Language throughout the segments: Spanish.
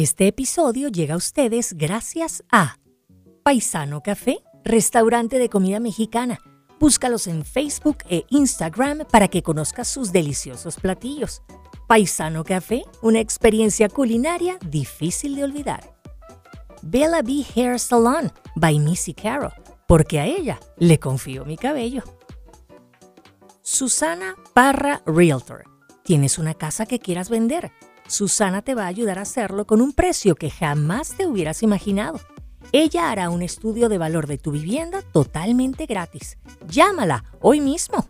Este episodio llega a ustedes gracias a Paisano Café, restaurante de comida mexicana. Búscalos en Facebook e Instagram para que conozcas sus deliciosos platillos. Paisano Café, una experiencia culinaria difícil de olvidar. Bella B Hair Salon by Missy Carroll, porque a ella le confío mi cabello. Susana Parra Realtor. ¿Tienes una casa que quieras vender? Susana te va a ayudar a hacerlo con un precio que jamás te hubieras imaginado. Ella hará un estudio de valor de tu vivienda totalmente gratis. Llámala hoy mismo.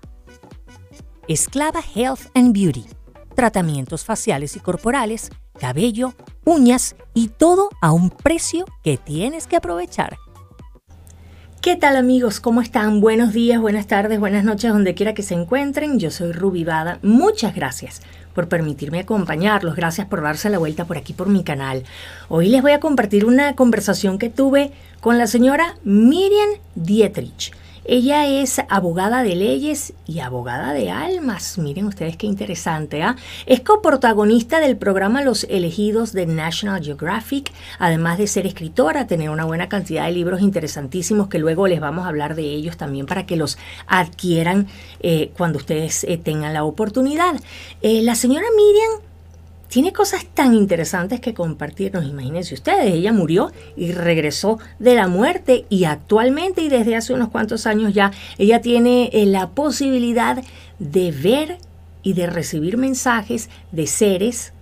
Esclava Health and Beauty. Tratamientos faciales y corporales, cabello, uñas y todo a un precio que tienes que aprovechar. ¿Qué tal amigos? ¿Cómo están? Buenos días, buenas tardes, buenas noches, donde quiera que se encuentren. Yo soy Ruby Bada. Muchas gracias por permitirme acompañarlos. Gracias por darse la vuelta por aquí por mi canal. Hoy les voy a compartir una conversación que tuve con la señora Miriam Dietrich. Ella es abogada de leyes y abogada de almas. Miren ustedes qué interesante. ¿ah? Es coprotagonista del programa Los Elegidos de National Geographic, además de ser escritora, tener una buena cantidad de libros interesantísimos que luego les vamos a hablar de ellos también para que los adquieran eh, cuando ustedes eh, tengan la oportunidad. Eh, la señora Miriam tiene cosas tan interesantes que compartirnos. Imagínense ustedes, ella murió y regresó de la muerte y actualmente y desde hace unos cuantos años ya, ella tiene eh, la posibilidad de ver y de recibir mensajes de seres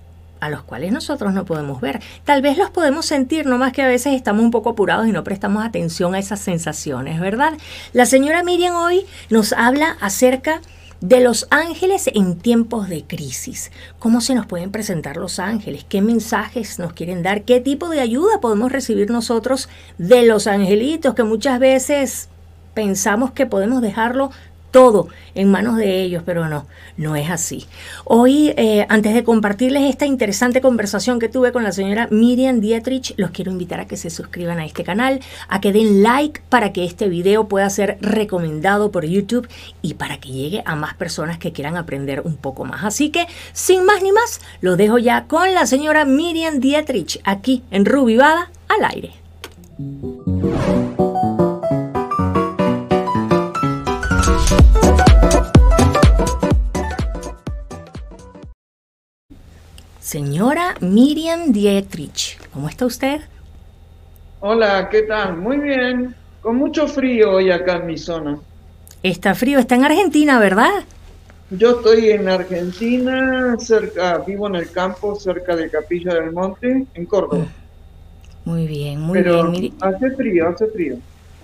a los cuales nosotros no podemos ver. Tal vez los podemos sentir, no más que a veces estamos un poco apurados y no prestamos atención a esas sensaciones, ¿verdad? La señora Miriam hoy nos habla acerca los ángeles en tiempos de crisis. ¿Cómo se nos pueden presentar los ángeles? ¿Qué mensajes nos quieren dar? ¿Qué tipo de ayuda podemos recibir nosotros de los angelitos que muchas veces pensamos que podemos dejarlo todo en manos de ellos, pero no, no es así. Hoy, eh, antes de compartirles esta interesante conversación que tuve con la señora Miriam Dietrich, los quiero invitar a que se suscriban a este canal, a que den like para que este video pueda ser recomendado por YouTube y para que llegue a más personas que quieran aprender un poco más. Así que, sin más ni más, lo dejo ya con la señora Miriam Dietrich aquí en Rubivada al aire. Señora Miriam Dietrich, ¿cómo está usted? Hola, ¿qué tal? Muy bien. Con mucho frío hoy acá en mi zona. Está frío, está en Argentina, ¿verdad? Yo estoy en Argentina, cerca, vivo en el campo, cerca de Capilla del Monte, en Córdoba. Muy bien, muy bien. Hace frío, hace frío.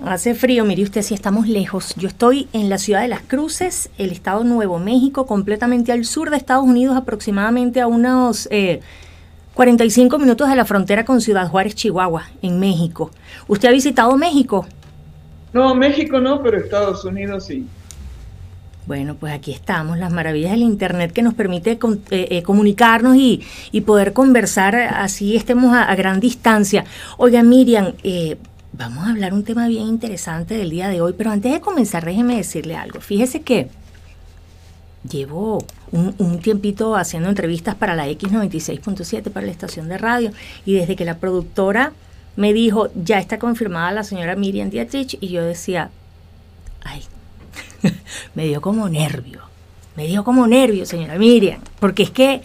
Hace frío, mire usted si estamos lejos. Yo estoy en la ciudad de Las Cruces, el estado Nuevo México, completamente al sur de Estados Unidos, aproximadamente a unos 45 eh, minutos de la frontera con Ciudad Juárez, Chihuahua, en México. ¿Usted ha visitado México? No, México no, pero Estados Unidos sí. Bueno, pues aquí estamos, las maravillas del Internet que nos permite eh, eh, comunicarnos y, poder conversar así estemos a, gran distancia. Oiga, Miriam, eh, Vamos a hablar un tema bien interesante del día de hoy, pero antes de comenzar déjeme decirle algo. Fíjese que llevo un, tiempito haciendo entrevistas para la X96.7, para la estación de radio, y desde que la productora me dijo, ya está confirmada la señora Miriam Dietrich, y yo decía, ay, me dio como nervio, me dio como nervio, señora Miriam, porque es que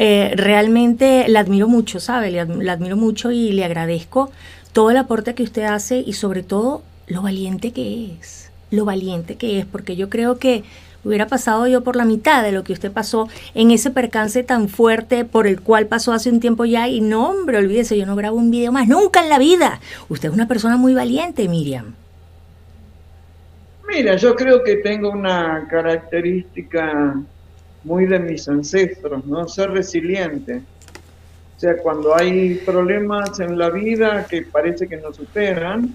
eh, realmente la admiro mucho, ¿sabe? la admiro mucho y le agradezco todo el aporte que usted hace y sobre todo lo valiente que es, lo valiente que es, porque yo creo que hubiera pasado yo por la mitad de lo que usted pasó en ese percance tan fuerte por el cual pasó hace un tiempo ya y no, hombre, olvídese, yo no grabo un video más nunca en la vida. Usted es una persona muy valiente, Miriam. Mira, yo creo que tengo una característica muy de mis ancestros, ¿no? Ser resiliente. O sea, cuando hay problemas en la vida que parece que nos superan,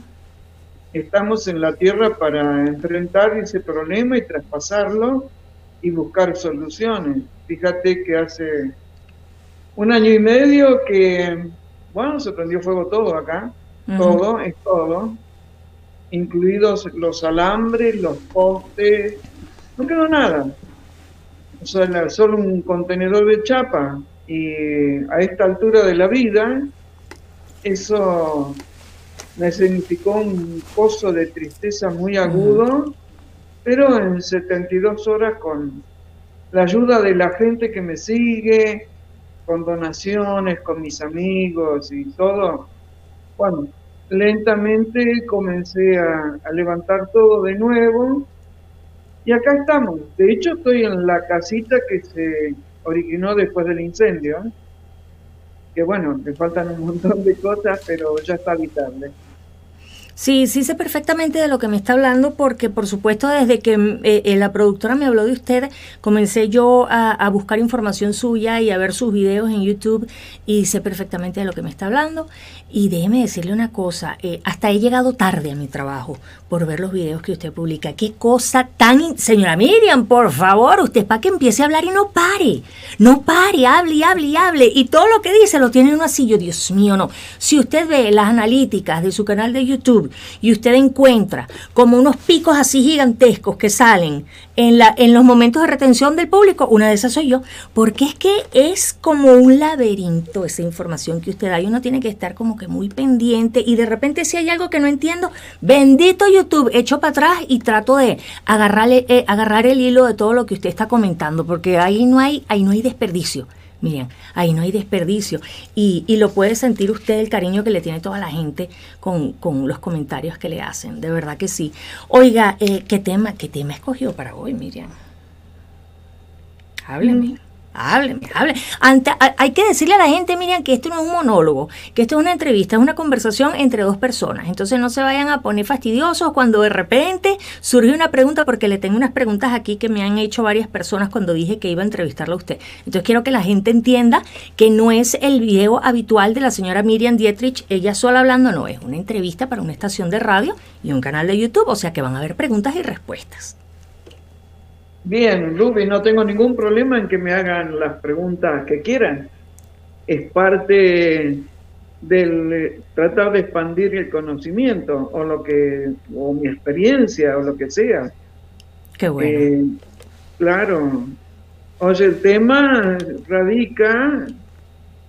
estamos en la tierra para enfrentar ese problema y traspasarlo y buscar soluciones. Fíjate que hace un año y medio que, bueno, se prendió fuego todo acá, todo, es todo, incluidos los alambres, los postes, no quedó nada. O sea, solo un contenedor de chapa Y a esta altura de la vida, eso me significó un pozo de tristeza muy agudo, pero en 72 horas con la ayuda de la gente que me sigue, con donaciones, con mis amigos y todo, bueno, lentamente comencé a, levantar todo de nuevo y acá estamos. De hecho, estoy en la casita que se originó después del incendio, que bueno, me faltan un montón de cosas, pero ya está habitable. Sí, sí sé perfectamente de lo que me está hablando porque por supuesto desde que eh, eh, la productora me habló de usted, comencé yo a, buscar información suya y a ver sus videos en YouTube y sé perfectamente de lo que me está hablando. Y déjeme decirle una cosa, eh, hasta he llegado tarde a mi trabajo por ver los videos que usted publica. Qué cosa tan... Señora Miriam, por favor, usted para que empiece a hablar y no pare. No pare, hable y hable y hable. Y todo lo que dice lo tiene en un asillo. Dios mío, no. Si usted ve las analíticas de su canal de YouTube, y usted encuentra como unos picos así gigantescos que salen en, la, en los momentos de retención del público, una de esas soy yo, porque es que es como un laberinto esa información que usted da y uno tiene que estar como que muy pendiente y de repente si hay algo que no entiendo, bendito YouTube, echo para atrás y trato de agarrarle, eh, agarrar el hilo de todo lo que usted está comentando, porque ahí no hay, ahí no hay desperdicio. Miren, ahí no hay desperdicio. Y, lo puede sentir usted el cariño que le tiene toda la gente con, los comentarios que le hacen. De verdad que sí. Oiga, eh, ¿qué tema, qué tema escogió para hoy, Miriam? Hábleme. Hábleme, hábleme. hay que decirle a la gente, Miriam, que esto no es un monólogo, que esto es una entrevista, es una conversación entre dos personas. Entonces no se vayan a poner fastidiosos cuando de repente surge una pregunta, porque le tengo unas preguntas aquí que me han hecho varias personas cuando dije que iba a entrevistarla a usted. Entonces quiero que la gente entienda que no es el video habitual de la señora Miriam Dietrich, ella sola hablando, no, es una entrevista para una estación de radio y un canal de YouTube, o sea que van a haber preguntas y respuestas. Bien, Ruby, no tengo ningún problema en que me hagan las preguntas que quieran. Es parte del eh, tratar de expandir el conocimiento o lo que o mi experiencia o lo que sea. Qué bueno. Eh, claro. Oye, el tema radica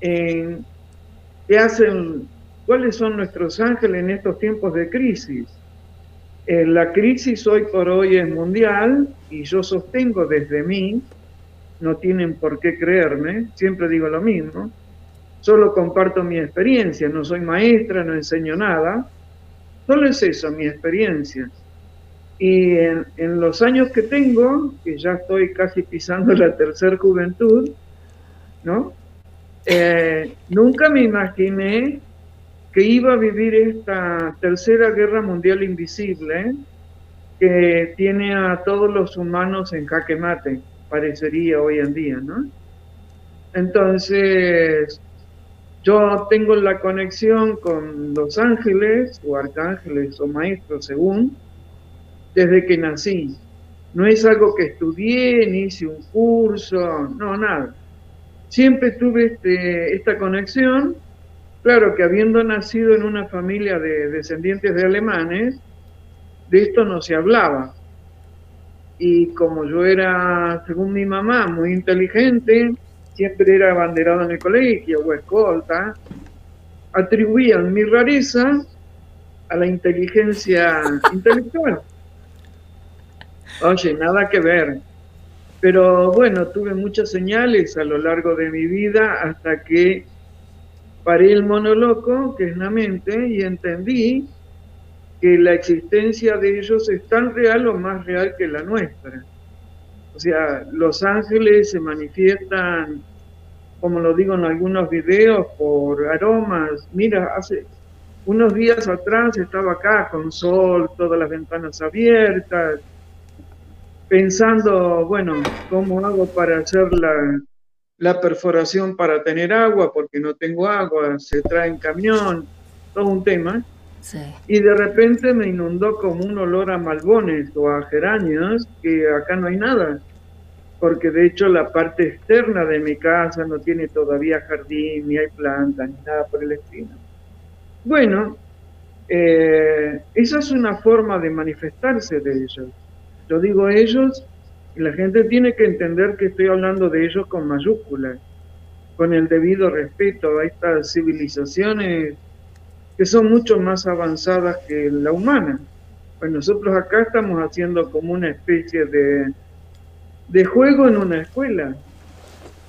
en qué hacen, cuáles son nuestros ángeles en estos tiempos de crisis. Eh, la crisis hoy por hoy es mundial y yo sostengo desde mí, no tienen por qué creerme, siempre digo lo mismo, solo comparto mi experiencia, no soy maestra, no enseño nada, solo es eso, mi experiencia. Y en, los años que tengo, que ya estoy casi pisando la tercera juventud, ¿no? Eh, nunca me imaginé que iba a vivir esta tercera guerra mundial invisible que tiene a todos los humanos en jaque mate, parecería hoy en día, ¿no? Entonces, yo tengo la conexión con los ángeles o arcángeles o maestros, según, desde que nací. No es algo que estudié, ni hice un curso, no, nada. Siempre tuve este, esta conexión Claro que habiendo nacido en una familia de descendientes de alemanes, de esto no se hablaba. Y como yo era, según mi mamá, muy inteligente, siempre era abanderado en el colegio o escolta, atribuían mi rareza a la inteligencia intelectual. Oye, nada que ver. Pero bueno, tuve muchas señales a lo largo de mi vida hasta que paré el monoloco, que es la mente, y entendí que la existencia de ellos es tan real o más real que la nuestra. O sea, los ángeles se manifiestan, como lo digo en algunos videos, por aromas. Mira, hace unos días atrás estaba acá con sol, todas las ventanas abiertas, pensando, bueno, ¿cómo hago para hacer la, la perforación para tener agua, porque no tengo agua, se trae en camión, todo un tema. Y de repente me inundó como un olor a malbones o a geranios, que acá no hay nada, porque de hecho la parte externa de mi casa no tiene todavía jardín, ni hay plantas, ni nada por el estilo. Bueno, eh, esa es una forma de manifestarse de ellos. Yo digo ellos la gente tiene que entender que estoy hablando de ellos con mayúsculas. con el debido respeto a estas civilizaciones que son mucho más avanzadas que la humana. Pues nosotros acá estamos haciendo como una especie de, de juego en una escuela.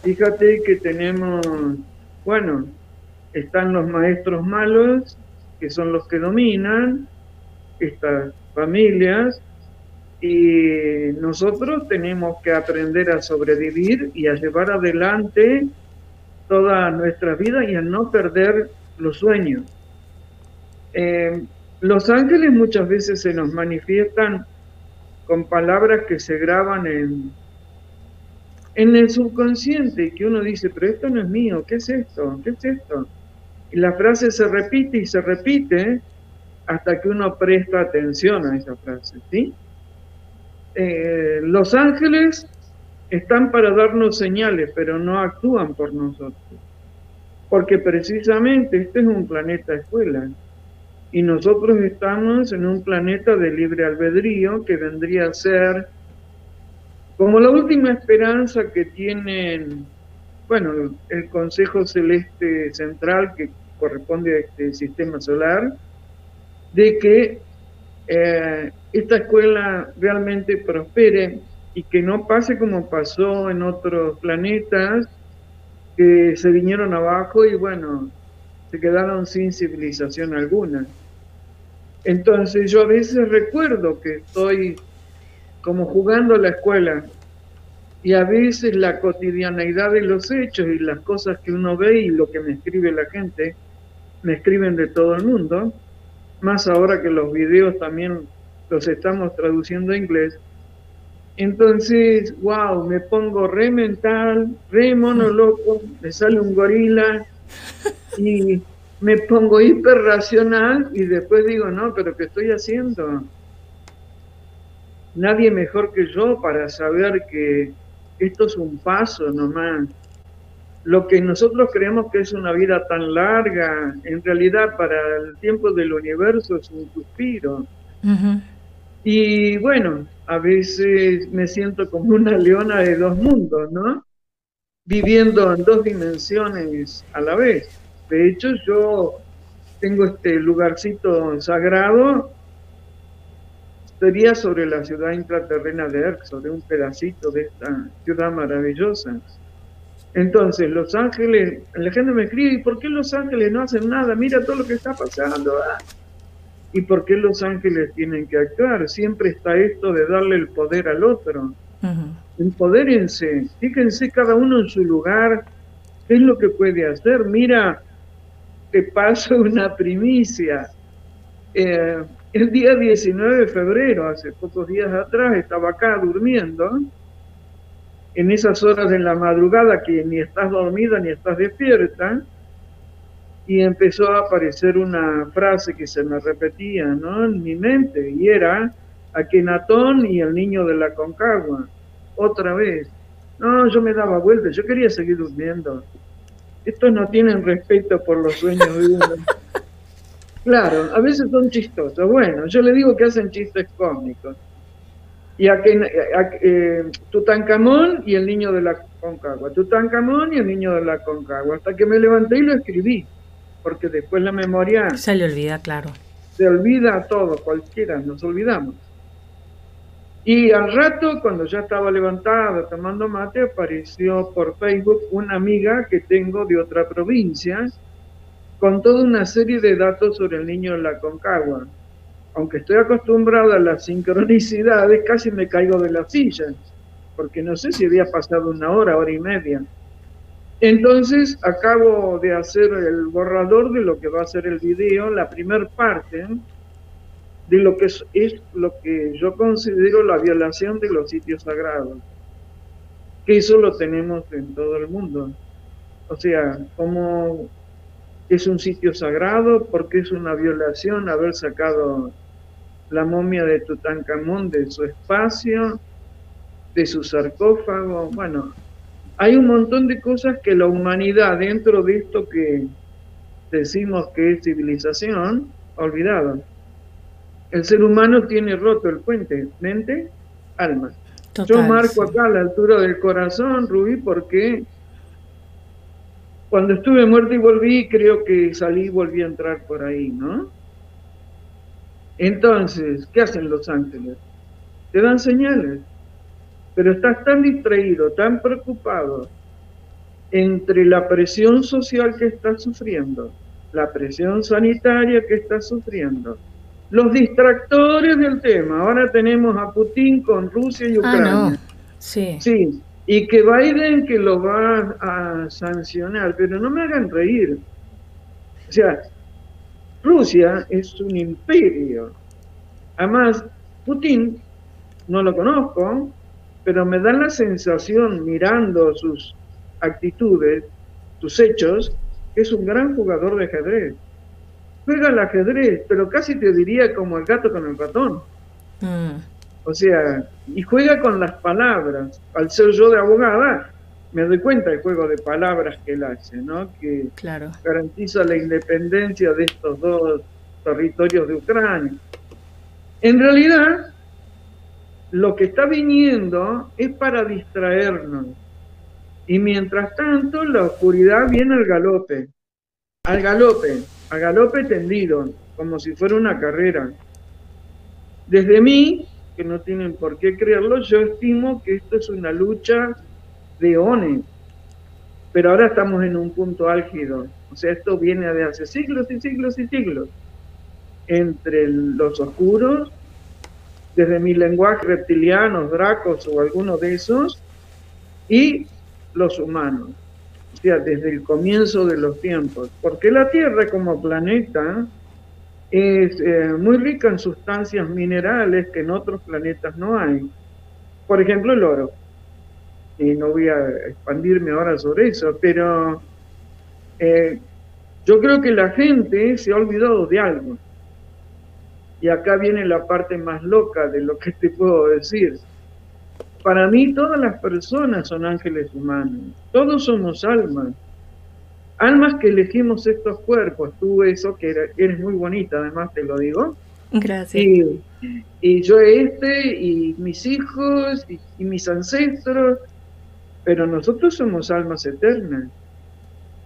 Fíjate que tenemos, bueno, están los maestros malos, que son los que dominan estas familias, y nosotros tenemos que aprender a sobrevivir y a llevar adelante toda nuestra vida y a no perder los sueños. Eh, los ángeles muchas veces se nos manifiestan con palabras que se graban en, en el subconsciente, que uno dice, pero esto no es mío, ¿qué es esto? ¿Qué es esto? Y la frase se repite y se repite hasta que uno presta atención a esa frase, ¿sí? Eh, los ángeles están para darnos señales, pero no actúan por nosotros. Porque precisamente este es un planeta escuela y nosotros estamos en un planeta de libre albedrío que vendría a ser como la última esperanza que tienen, bueno, el Consejo Celeste Central que corresponde a este sistema solar, de que eh, esta escuela realmente prospere y que no pase como pasó en otros planetas que se vinieron abajo y bueno, se quedaron sin civilización alguna. Entonces yo a veces recuerdo que estoy como jugando a la escuela y a veces la cotidianeidad de los hechos y las cosas que uno ve y lo que me escribe la gente, me escriben de todo el mundo, más ahora que los videos también los estamos traduciendo a inglés. Entonces, wow, me pongo re mental, re mono loco, me sale un gorila y me pongo hiperracional y después digo, no, pero ¿qué estoy haciendo? Nadie mejor que yo para saber que esto es un paso nomás. Lo que nosotros creemos que es una vida tan larga, en realidad para el tiempo del universo es un suspiro. Y bueno, a veces me siento como una leona de dos mundos, ¿no? Viviendo en dos dimensiones a la vez. De hecho, yo tengo este lugarcito sagrado, sería sobre la ciudad intraterrena de Erx, sobre un pedacito de esta ciudad maravillosa. Entonces, Los Ángeles, la gente me escribe, ¿y por qué Los Ángeles no hacen nada? Mira todo lo que está pasando. Ah. ¿Y por qué Los Ángeles tienen que actuar? Siempre está esto de darle el poder al otro. Empodérense, fíjense cada uno en su lugar, qué es lo que puede hacer. Mira, te paso una primicia. Eh, el día 19 de febrero, hace pocos días atrás, estaba acá durmiendo, en esas horas de la madrugada que ni estás dormida ni estás despierta, y empezó a aparecer una frase que se me repetía ¿no? en mi mente, y era Akenatón y el niño de la Concagua, otra vez. No, yo me daba vueltas, yo quería seguir durmiendo estos no tienen respeto por los sueños de uno. Claro, a veces son chistosos. Bueno, yo le digo que hacen chistes cómicos. Y a, que, eh, Tutankamón y el niño de la Concagua. Tutankamón y el niño de la Concagua. Hasta que me levanté y lo escribí. Porque después la memoria... Se le olvida, claro. Se olvida todo, cualquiera, nos olvidamos. Y al rato, cuando ya estaba levantada tomando mate, apareció por Facebook una amiga que tengo de otra provincia con toda una serie de datos sobre el niño en la Concagua. Aunque estoy acostumbrada a las sincronicidades, casi me caigo de la silla, porque no sé si había pasado una hora, hora y media. Entonces acabo de hacer el borrador de lo que va a ser el video, la primera parte, de lo que es, lo que yo considero la violación de los sitios sagrados, que eso lo tenemos en todo el mundo. O sea, como es un sitio sagrado, porque es una violación haber sacado la momia de Tutankamón de su espacio, de su sarcófago. Bueno, hay un montón de cosas que la humanidad dentro de esto que decimos que es civilización ha olvidado. El ser humano tiene roto el puente mente, alma. Yo marco acá a la altura del corazón, Rubí, porque cuando estuve muerto y volví, creo que salí y volví a entrar por ahí, ¿no? Entonces, ¿qué hacen los ángeles? Te dan señales, pero estás tan distraído, tan preocupado entre la presión social que estás sufriendo, la presión sanitaria que estás sufriendo, los distractores del tema. Ahora tenemos a Putin con Rusia y ah, Ucrania. Sí. Sí, y que Biden que lo va a sancionar, pero no me hagan reír. O sea, Rusia es un imperio. Además, Putin no lo conozco, pero me da la sensación mirando sus actitudes, sus hechos, que es un gran jugador de ajedrez. Juega al ajedrez, pero casi te diría como el gato con el ratón. Mm. O sea, y juega con las palabras. Al ser yo de abogada, me doy cuenta del juego de palabras que él hace, ¿no? Que garantiza la independencia de estos dos territorios de Ucrania. En realidad, lo que está viniendo es para distraernos. Y mientras tanto, la oscuridad viene al galope, al galope, al galope tendido, como si fuera una carrera. Desde mí, que no tienen por qué creerlo, yo estimo que esto es una lucha de ONE, pero ahora estamos en un punto álgido. O sea, esto viene de hace siglos y siglos y siglos entre los oscuros, desde mi lenguaje reptilianos, dracos o alguno de esos, y los humanos. O sea, desde el comienzo de los tiempos. Porque la Tierra como planeta es eh, muy rica en sustancias minerales que en otros planetas no hay. Por ejemplo, el oro. Y no voy a expandirme ahora sobre eso, pero eh, yo creo que la gente se ha olvidado de algo. Y acá viene la parte más loca de lo que te puedo decir. Para mí todas las personas son ángeles humanos, todos somos almas almas que elegimos estos cuerpos, tú eso que eres muy bonita, además te lo digo. Gracias. Y, yo este, y mis hijos, y, mis ancestros, pero nosotros somos almas eternas.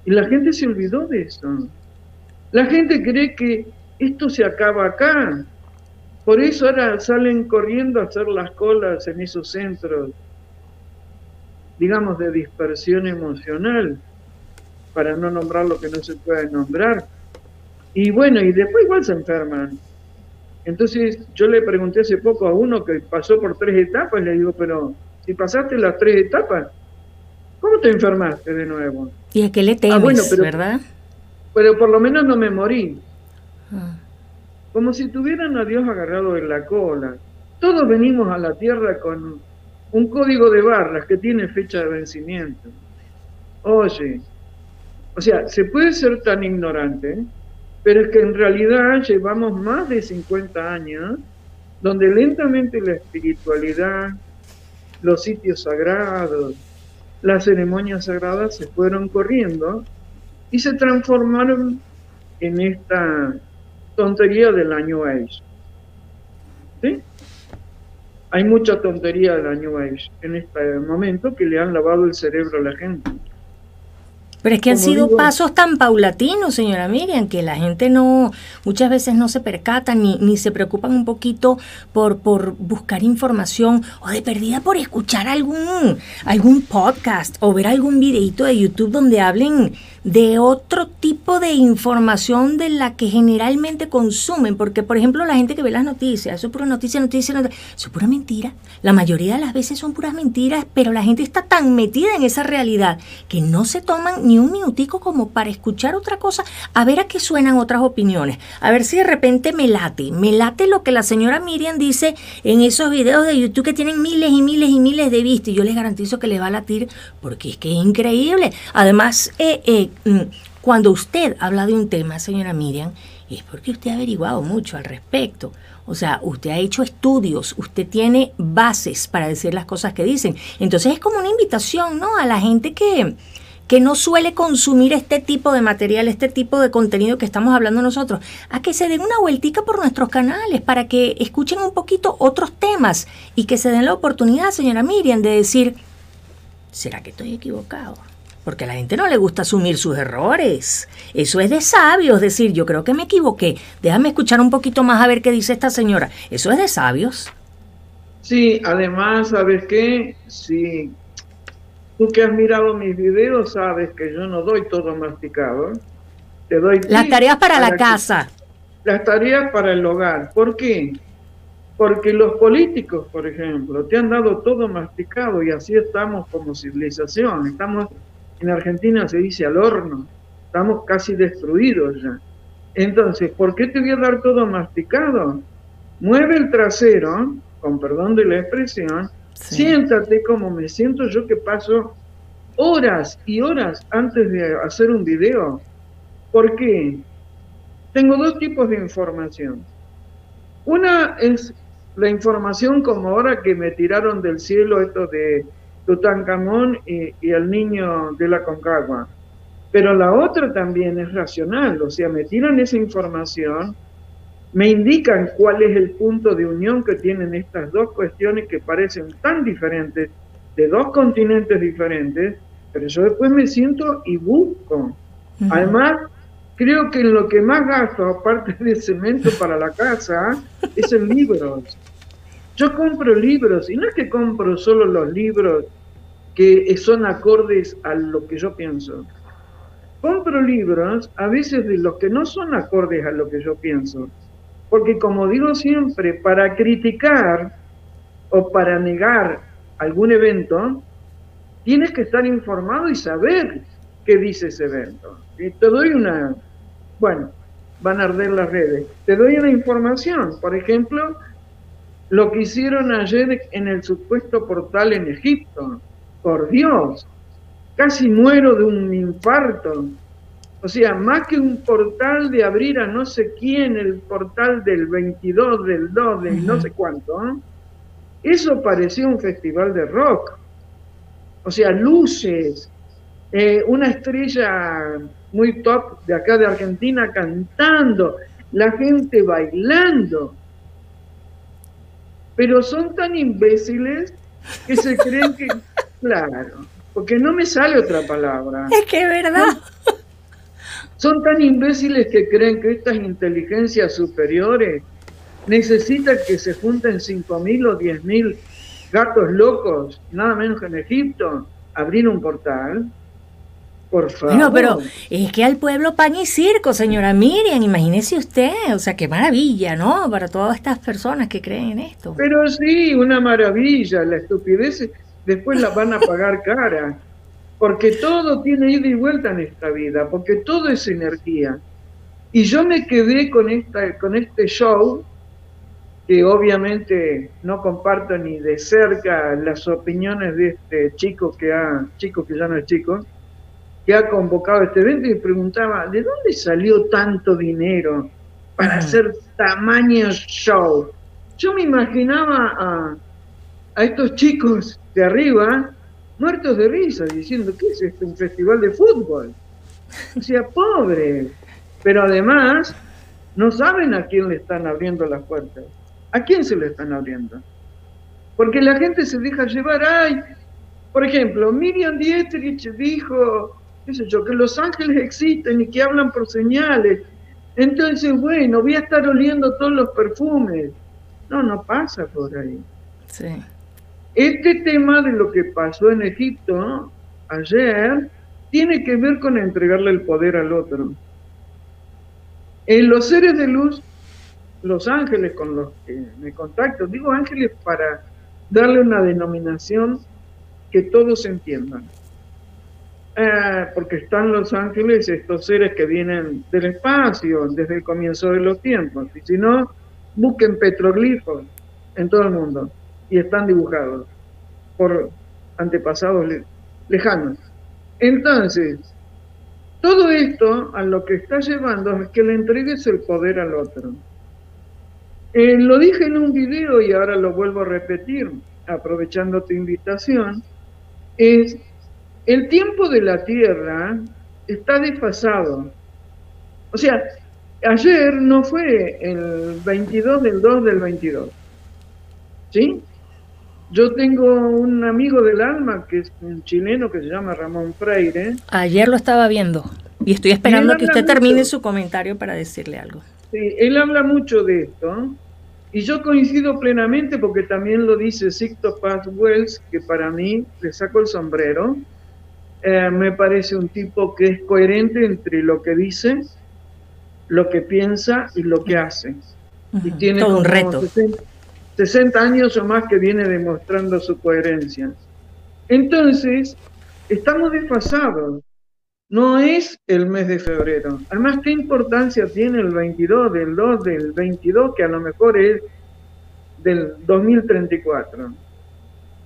Y la gente se olvidó de eso. La gente cree que esto se acaba acá. Por eso ahora salen corriendo a hacer las colas en esos centros, digamos, de dispersión emocional para no nombrar lo que no se puede nombrar. Y bueno, y después igual se enferman. Entonces yo le pregunté hace poco a uno que pasó por tres etapas, le digo, pero si pasaste las tres etapas, ¿cómo te enfermaste de nuevo? ¿Y a qué le temes, ah, bueno, pero, verdad? Pero por lo menos no me morí. Ah. Como si tuvieran a Dios agarrado en la cola. Todos venimos a la tierra con un código de barras que tiene fecha de vencimiento. Oye, o sea, se puede ser tan ignorante, pero es que en realidad llevamos más de 50 años donde lentamente la espiritualidad, los sitios sagrados, las ceremonias sagradas se fueron corriendo y se transformaron en esta tontería del año Age. Hay mucha tontería del año Age en este momento que le han lavado el cerebro a la gente. Pero es que han sido pasos tan paulatinos, señora Miriam, que la gente no, muchas veces no se percata ni, ni se preocupan un poquito por, por buscar información o de perdida por escuchar algún, algún podcast o ver algún videito de YouTube donde hablen de otro tipo de información de la que generalmente consumen, porque por ejemplo la gente que ve las noticias, eso es pura noticia, noticia, eso es pura mentira. La mayoría de las veces son puras mentiras, pero la gente está tan metida en esa realidad que no se toman ni un minutico como para escuchar otra cosa, a ver a qué suenan otras opiniones, a ver si de repente me late, me late lo que la señora Miriam dice en esos videos de YouTube que tienen miles y miles y miles de vistas y yo les garantizo que les va a latir porque es que es increíble. Además, eh, eh, cuando usted habla de un tema, señora Miriam, es porque usted ha averiguado mucho al respecto. O sea, usted ha hecho estudios, usted tiene bases para decir las cosas que dicen. Entonces es como una invitación, ¿no? A la gente que, que no suele consumir este tipo de material, este tipo de contenido que estamos hablando nosotros, a que se den una vueltica por nuestros canales para que escuchen un poquito otros temas y que se den la oportunidad, señora Miriam, de decir, ¿será que estoy equivocado? Porque a la gente no le gusta asumir sus errores. Eso es de sabios, decir, yo creo que me equivoqué. Déjame escuchar un poquito más a ver qué dice esta señora. Eso es de sabios. Sí, además, ¿sabes qué? Sí, tú que has mirado mis videos sabes que yo no doy todo masticado. Te doy las tareas para, la casa. las tareas para el hogar. ¿Por qué? Porque los políticos, por ejemplo, te han dado todo masticado y así estamos como civilización. Estamos en Argentina se dice al horno, estamos casi destruidos ya. Entonces, ¿por qué te voy a dar todo masticado? Mueve el trasero, con perdón de la expresión, siéntate como me siento yo que paso horas y horas antes de hacer un video. ¿Por qué? Tengo dos tipos de información. Una es la información como ahora que me tiraron del cielo esto de Tutankamón y, y el niño de la Concagua. Pero la otra también es racional, o sea, me tiran esa información, me indican cuál es el punto de unión que tienen estas dos cuestiones que parecen tan diferentes, de dos continentes diferentes, pero yo después me siento y busco. Además, creo que en lo que más gasto, aparte de cemento para la casa, es en libros. Yo compro libros, y no es que compro solo los libros que son acordes a lo que yo pienso. Compro libros a veces de los que no son acordes a lo que yo pienso. Porque como digo siempre, para criticar o para negar algún evento, tienes que estar informado y saber qué dice ese evento. Y te doy una, bueno, van a arder las redes. Te doy una información. Por ejemplo, lo que hicieron ayer en el supuesto portal en Egipto. Por Dios, casi muero de un infarto. O sea, más que un portal de abrir a no sé quién, el portal del 22, del 2, del no sé cuánto, ¿eh? eso parecía un festival de rock. O sea, luces, eh, una estrella muy top de acá de Argentina cantando, la gente bailando. Pero son tan imbéciles que se creen que, claro, porque no me sale otra palabra. Es que es verdad. Son tan imbéciles que creen que estas inteligencias superiores necesitan que se junten 5.000 o 10.000 gatos locos, nada menos que en Egipto, abrir un portal. Por favor. No, pero es que al pueblo pan y circo, señora Miriam, imagínese usted, o sea, qué maravilla, ¿no? Para todas estas personas que creen en esto. Pero sí, una maravilla, la estupidez después la van a pagar cara porque todo tiene ida y vuelta en esta vida, porque todo es energía. Y yo me quedé con, esta, con este show, que obviamente no comparto ni de cerca las opiniones de este chico que ha, chico que ya no es chico, que ha convocado este evento y preguntaba, ¿de dónde salió tanto dinero para hacer tamaño show? Yo me imaginaba a, a estos chicos de arriba muertos de risa, diciendo, ¿qué es esto? Un festival de fútbol. O sea, pobre. Pero además, no saben a quién le están abriendo las puertas. ¿A quién se le están abriendo? Porque la gente se deja llevar, ay, por ejemplo, Miriam Dietrich dijo, sé yo, que los ángeles existen y que hablan por señales. Entonces, bueno, voy a estar oliendo todos los perfumes. No, no pasa por ahí. Sí. Este tema de lo que pasó en Egipto ayer tiene que ver con entregarle el poder al otro. En los seres de luz, los ángeles con los que me contacto, digo ángeles para darle una denominación que todos entiendan. Eh, porque están los ángeles, estos seres que vienen del espacio desde el comienzo de los tiempos. Y si no, busquen petroglifos en todo el mundo y están dibujados por antepasados lejanos. Entonces, todo esto a lo que está llevando es que le entregues el poder al otro. Eh, lo dije en un video y ahora lo vuelvo a repetir, aprovechando tu invitación, es el tiempo de la Tierra está desfasado. O sea, ayer no fue el 22 del 2 del 22. ¿Sí? yo tengo un amigo del alma que es un chileno que se llama Ramón Freire. Ayer lo estaba viendo y estoy esperando que usted termine su comentario para decirle algo. Sí, él habla mucho de esto y yo coincido plenamente porque también lo dice Sixto Paz Wells, que para mí le saco el sombrero. Eh, me parece un tipo que es coherente entre lo que dice, lo que piensa y lo que hace. Y tiene Todo un reto. 60 años o más que viene demostrando su coherencia. Entonces, estamos desfasados. No es el mes de febrero. Además, ¿qué importancia tiene el 22 del 2 del 22 que a lo mejor es del 2034?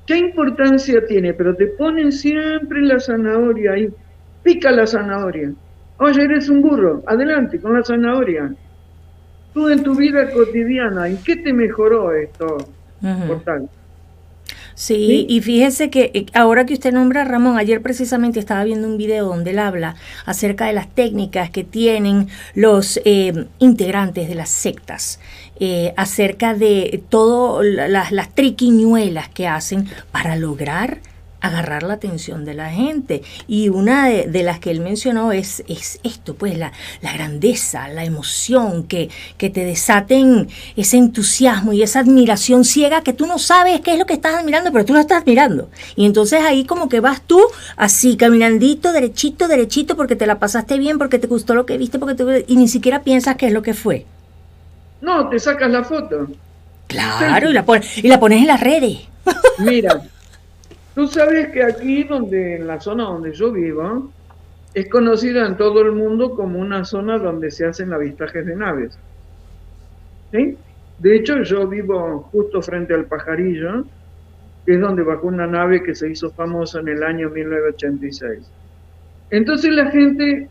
¿Qué importancia tiene? Pero te ponen siempre la zanahoria ahí. Pica la zanahoria. Oye, eres un burro. Adelante con la zanahoria tú en tu vida cotidiana, ¿en qué te mejoró esto, Portal? Sí, y fíjese que eh, ahora que usted nombra a Ramón, ayer precisamente estaba viendo un video donde él habla acerca de las técnicas que tienen los eh, integrantes de las sectas, eh, acerca de todas las, las triquiñuelas que hacen para lograr agarrar la atención de la gente. Y una de, las que él mencionó es, es esto, pues la, la grandeza, la emoción, que, que te desaten ese entusiasmo y esa admiración ciega que tú no sabes qué es lo que estás admirando, pero tú lo estás admirando. Y entonces ahí como que vas tú así, caminandito, derechito, derechito, porque te la pasaste bien, porque te gustó lo que viste, porque te, y ni siquiera piensas qué es lo que fue. No, te sacas la foto. Claro, y, la y la pones en las redes. Mira, Tú sabes que aquí, donde en la zona donde yo vivo, es conocida en todo el mundo como una zona donde se hacen avistajes de naves. ¿Sí? De hecho, yo vivo justo frente al pajarillo, que es donde bajó una nave que se hizo famosa en el año 1986. Entonces la gente,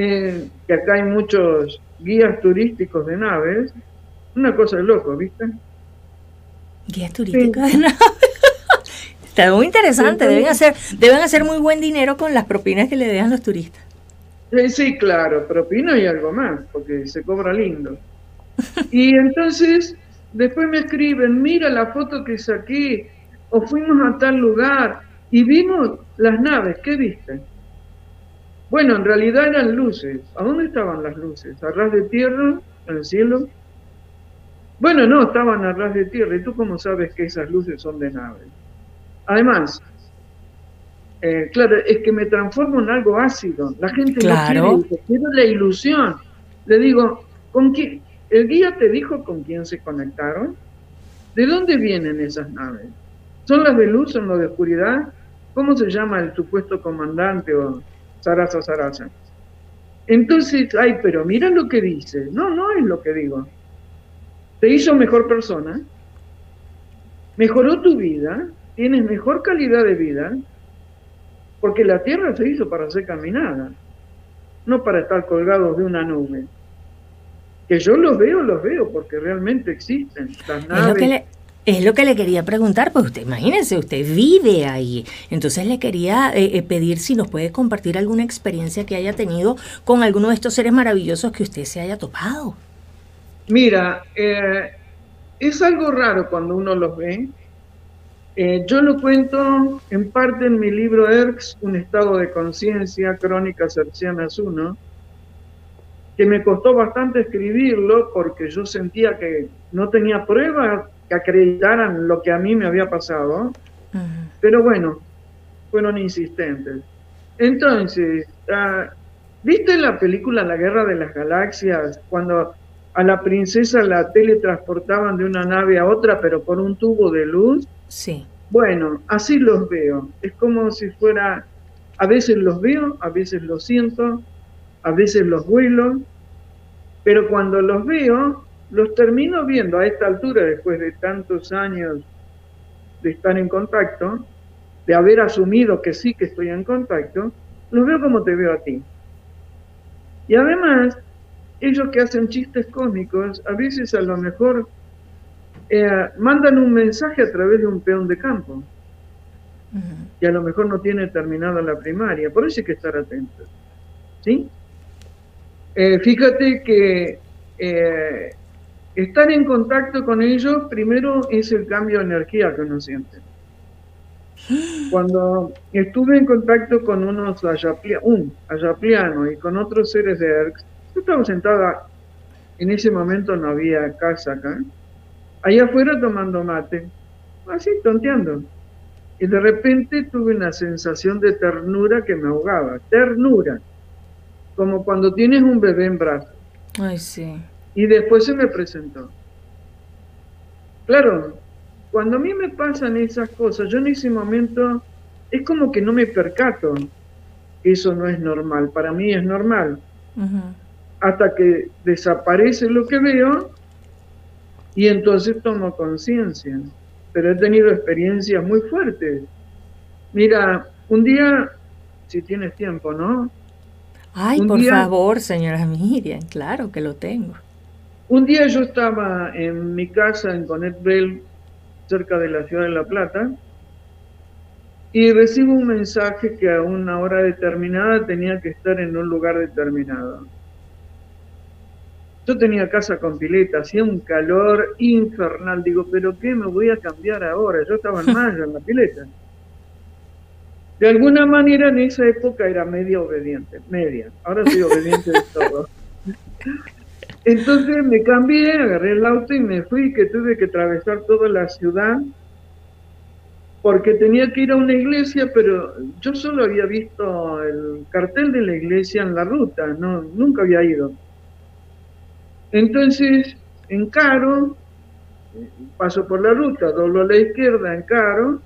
eh, que acá hay muchos guías turísticos de naves, una cosa de loco, ¿viste? Guías turísticos de naves. Está muy interesante, deben hacer, deben hacer muy buen dinero con las propinas que le dejan los turistas. Sí, claro, propina y algo más, porque se cobra lindo. Y entonces, después me escriben, mira la foto que saqué, o fuimos a tal lugar y vimos las naves, ¿qué viste? Bueno, en realidad eran luces. ¿A dónde estaban las luces? ¿A ras de tierra? ¿En el cielo? Bueno, no, estaban a ras de tierra. ¿Y tú cómo sabes que esas luces son de naves? Además, eh, claro, es que me transformo en algo ácido. La gente no quiere, quiere la ilusión. Le digo, ¿con quién? ¿El guía te dijo con quién se conectaron? ¿De dónde vienen esas naves? ¿Son las de luz, son las de oscuridad? ¿Cómo se llama el supuesto comandante o Sarasa Sarasa? Entonces, ay, pero mira lo que dice. No, no es lo que digo. Te hizo mejor persona, mejoró tu vida, tienes mejor calidad de vida, porque la tierra se hizo para ser caminada, no para estar colgados de una nube. Que yo los veo, los veo, porque realmente existen. Las naves, es, lo que le, quería preguntar, pues usted, imagínense, usted vive ahí. Entonces le quería eh, eh, pedir si nos puede compartir alguna experiencia que haya tenido con alguno de estos seres maravillosos que usted se haya topado. Mira, eh, es algo raro cuando uno los ve, yo lo cuento en parte en mi libro ERX, Un estado de conciencia, Crónicas Hercianas 1, que me costó bastante escribirlo porque yo sentía que no tenía pruebas que acreditaran lo que a mí me había pasado, pero bueno, fueron insistentes. Entonces, ah, ¿viste la película La Guerra de las Galaxias cuando a la princesa la teletransportaban de una nave a otra, pero por un tubo de luz? Sí. Bueno, así los veo. Es como si fuera, a veces los veo, a veces los siento, a veces los vuelo, pero cuando los veo, los termino viendo a esta altura, después de tantos años de estar en contacto, de haber asumido que sí que estoy en contacto, los veo como te veo a ti. Y además, ellos que hacen chistes cómicos, a veces a lo mejor eh, mandan un mensaje a través de un peón de campo, que a lo mejor no tiene terminada la primaria, por eso hay que estar atentos. ¿sí? Eh, fíjate que eh, estar en contacto con ellos, primero es el cambio de energía que uno siente. Cuando estuve en contacto con unos ayaplianos, un ayapliano y con otros seres de ERX, yo estaba sentada, en ese momento no había casa acá, allá afuera tomando mate, así tonteando. Y de repente tuve una sensación de ternura que me ahogaba, ternura, como cuando tienes un bebé en brazos. Ay, sí. Y después se me presentó. Claro, cuando a mí me pasan esas cosas, yo en ese momento es como que no me percato que eso no es normal. Para mí es normal. Hasta que desaparece lo que veo y entonces tomo conciencia. Pero he tenido experiencias muy fuertes. Mira, un día, si tienes tiempo, ¿no? Ay, por favor, señora Miriam, claro que lo tengo. Un día yo estaba en mi casa en Conet Bell, cerca de la ciudad de La Plata, y recibo un mensaje que a una hora determinada tenía que estar en un lugar determinado. Yo tenía casa con pileta, hacía un calor infernal. Digo, ¿pero qué me voy a cambiar ahora? Yo estaba en mayo en la pileta. De alguna manera en esa época era media obediente, media. Ahora soy obediente de todo. Entonces me cambié, agarré el auto y me fui, que tuve que atravesar toda la ciudad porque tenía que ir a una iglesia, pero yo solo había visto el cartel de la iglesia en la ruta, no, nunca había ido. Entonces, encaro, paso por la ruta, doblo a la izquierda, encaro,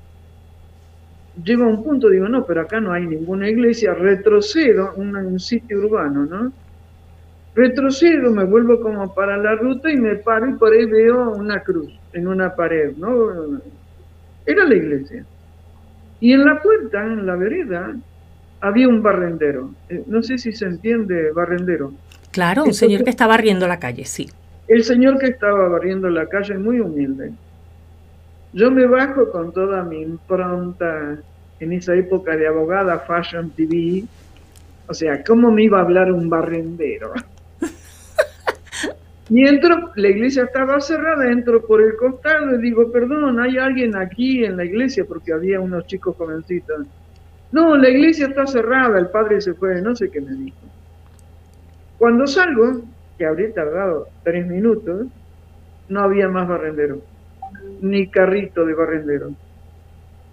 llego a un punto, digo, no, pero acá no hay ninguna iglesia, retrocedo, un, un sitio urbano, ¿no? Retrocedo, me vuelvo como para la ruta y me paro y por ahí veo una cruz en una pared, ¿no? Era la iglesia. Y en la puerta, en la vereda, había un barrendero. Eh, no sé si se entiende barrendero. Claro, un señor que estaba barriendo la calle, sí. El señor que estaba barriendo la calle, muy humilde. Yo me bajo con toda mi impronta en esa época de abogada Fashion TV. O sea, ¿cómo me iba a hablar un barrendero? Y entro, la iglesia estaba cerrada, entro por el costado y digo, perdón, ¿hay alguien aquí en la iglesia? Porque había unos chicos jovencitos. No, la iglesia está cerrada, el padre se fue, no sé qué me dijo. Cuando salgo, que habría tardado tres minutos, no había más barrendero, ni carrito de barrendero.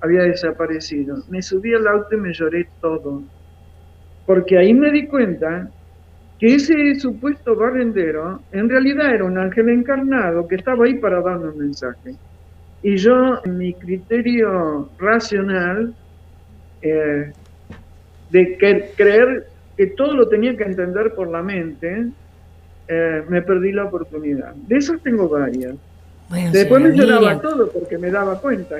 Había desaparecido. Me subí al auto y me lloré todo. Porque ahí me di cuenta que ese supuesto barrendero en realidad era un ángel encarnado que estaba ahí para darme un mensaje. Y yo, en mi criterio racional, eh, de creer que todo lo tenía que entender por la mente, eh, me perdí la oportunidad. De esas tengo varias. Después me lloraba todo porque me daba cuenta.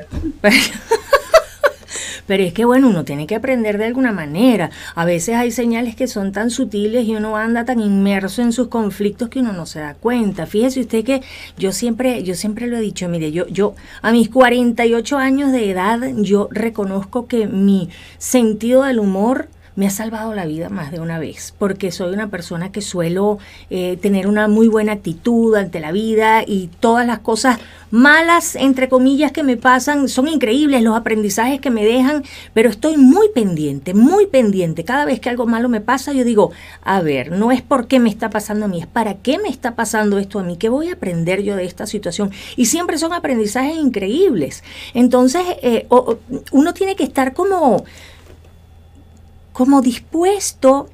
Pero es que bueno, uno tiene que aprender de alguna manera. A veces hay señales que son tan sutiles y uno anda tan inmerso en sus conflictos que uno no se da cuenta. Fíjese usted que yo siempre, yo siempre lo he dicho, mire, yo, yo a mis 48 años de edad, yo reconozco que mi sentido del humor me ha salvado la vida más de una vez, porque soy una persona que suelo eh, tener una muy buena actitud ante la vida y todas las cosas malas, entre comillas, que me pasan son increíbles, los aprendizajes que me dejan, pero estoy muy pendiente, muy pendiente. Cada vez que algo malo me pasa, yo digo, a ver, no es por qué me está pasando a mí, es para qué me está pasando esto a mí, qué voy a aprender yo de esta situación. Y siempre son aprendizajes increíbles. Entonces, eh, uno tiene que estar como como dispuesto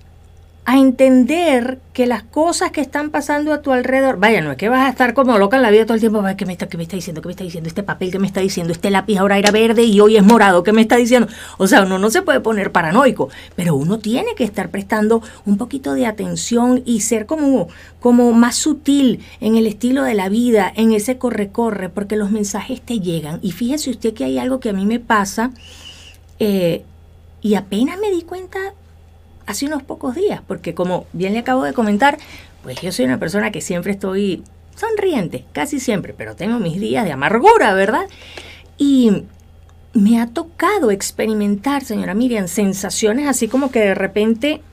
a entender que las cosas que están pasando a tu alrededor, vaya, no es que vas a estar como loca en la vida todo el tiempo, ¿qué me está, qué me está diciendo? ¿Qué me está diciendo? Este papel que me está diciendo, este lápiz ahora era verde y hoy es morado, ¿qué me está diciendo? O sea, uno no se puede poner paranoico, pero uno tiene que estar prestando un poquito de atención y ser como, como más sutil en el estilo de la vida, en ese corre-corre, porque los mensajes te llegan. Y fíjese usted que hay algo que a mí me pasa, eh, y apenas me di cuenta hace unos pocos días, porque como bien le acabo de comentar, pues yo soy una persona que siempre estoy sonriente, casi siempre, pero tengo mis días de amargura, ¿verdad? Y me ha tocado experimentar, señora Miriam, sensaciones así como que de repente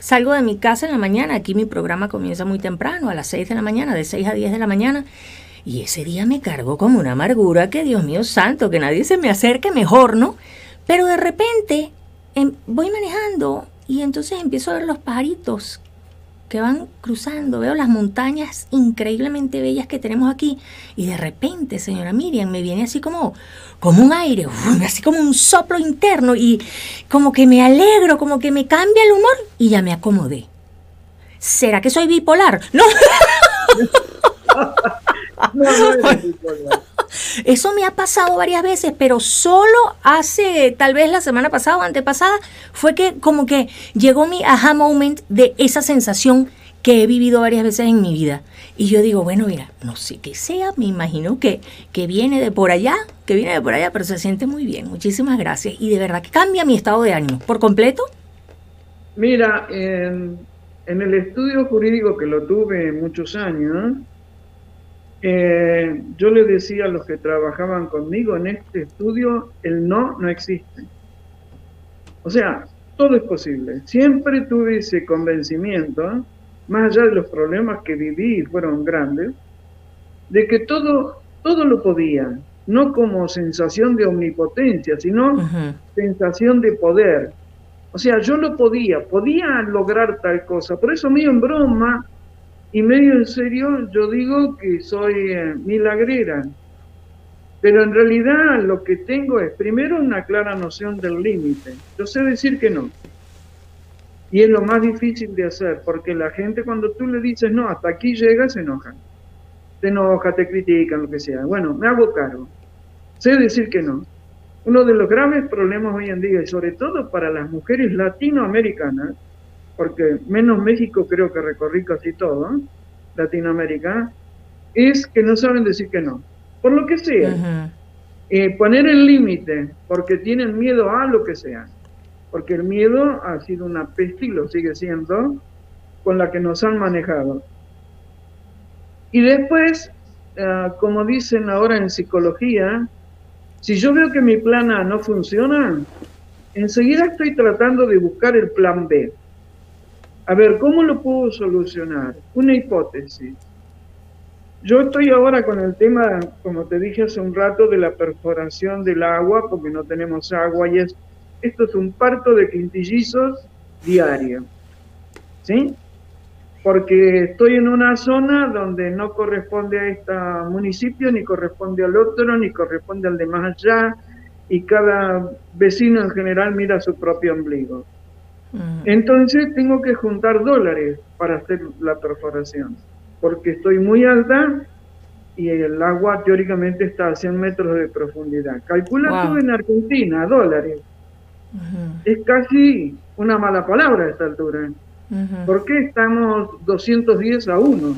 salgo de mi casa en la mañana, aquí mi programa comienza muy temprano, a las 6 de la mañana, de 6 a 10 de la mañana, y ese día me cargó como una amargura que Dios mío santo, que nadie se me acerque mejor, ¿no? Pero de repente em, voy manejando y entonces empiezo a ver los pajaritos que van cruzando, veo las montañas increíblemente bellas que tenemos aquí y de repente, señora Miriam, me viene así como, como un aire, así como un soplo interno y como que me alegro, como que me cambia el humor y ya me acomodé. ¿Será que soy bipolar? No. Eso me ha pasado varias veces, pero solo hace, tal vez la semana pasada o antepasada, fue que como que llegó mi aha moment de esa sensación que he vivido varias veces en mi vida. Y yo digo, bueno, mira, no sé qué sea, me imagino que, que viene de por allá, que viene de por allá, pero se siente muy bien. Muchísimas gracias. Y de verdad que cambia mi estado de ánimo. ¿Por completo? Mira, en, en el estudio jurídico que lo tuve muchos años, eh, yo le decía a los que trabajaban conmigo en este estudio, el no no existe. O sea, todo es posible. Siempre tuve ese convencimiento, más allá de los problemas que viví y fueron grandes, de que todo, todo lo podía, no como sensación de omnipotencia, sino sensación de poder. O sea, yo lo podía, podía lograr tal cosa. Por eso mío en broma y medio en serio, yo digo que soy eh, milagrera. Pero en realidad lo que tengo es primero una clara noción del límite. Yo sé decir que no. Y es lo más difícil de hacer, porque la gente cuando tú le dices no, hasta aquí llega, se enojan. Te enoja, te critican, lo que sea. Bueno, me hago cargo. Sé decir que no. Uno de los graves problemas hoy en día, y sobre todo para las mujeres latinoamericanas, porque menos México creo que recorrí casi todo, Latinoamérica, es que no saben decir que no, por lo que sea. Eh, poner el límite porque tienen miedo a lo que sea, porque el miedo ha sido una peste y lo sigue siendo con la que nos han manejado. Y después, ah, como dicen ahora en psicología, si yo veo que mi plan A no funciona, enseguida estoy tratando de buscar el plan B. A ver, ¿cómo lo puedo solucionar? Una hipótesis. Yo estoy ahora con el tema, como te dije hace un rato, de la perforación del agua, porque no tenemos agua y es, esto es un parto de quintillizos diario. ¿Sí? Porque estoy en una zona donde no corresponde a este municipio, ni corresponde al otro, ni corresponde al de más allá, y cada vecino en general mira su propio ombligo. Entonces tengo que juntar dólares para hacer la perforación, porque estoy muy alta y el agua teóricamente está a 100 metros de profundidad. Calcula tú en Argentina, dólares. Es casi una mala palabra a esta altura. ¿Por qué estamos 210 a 1?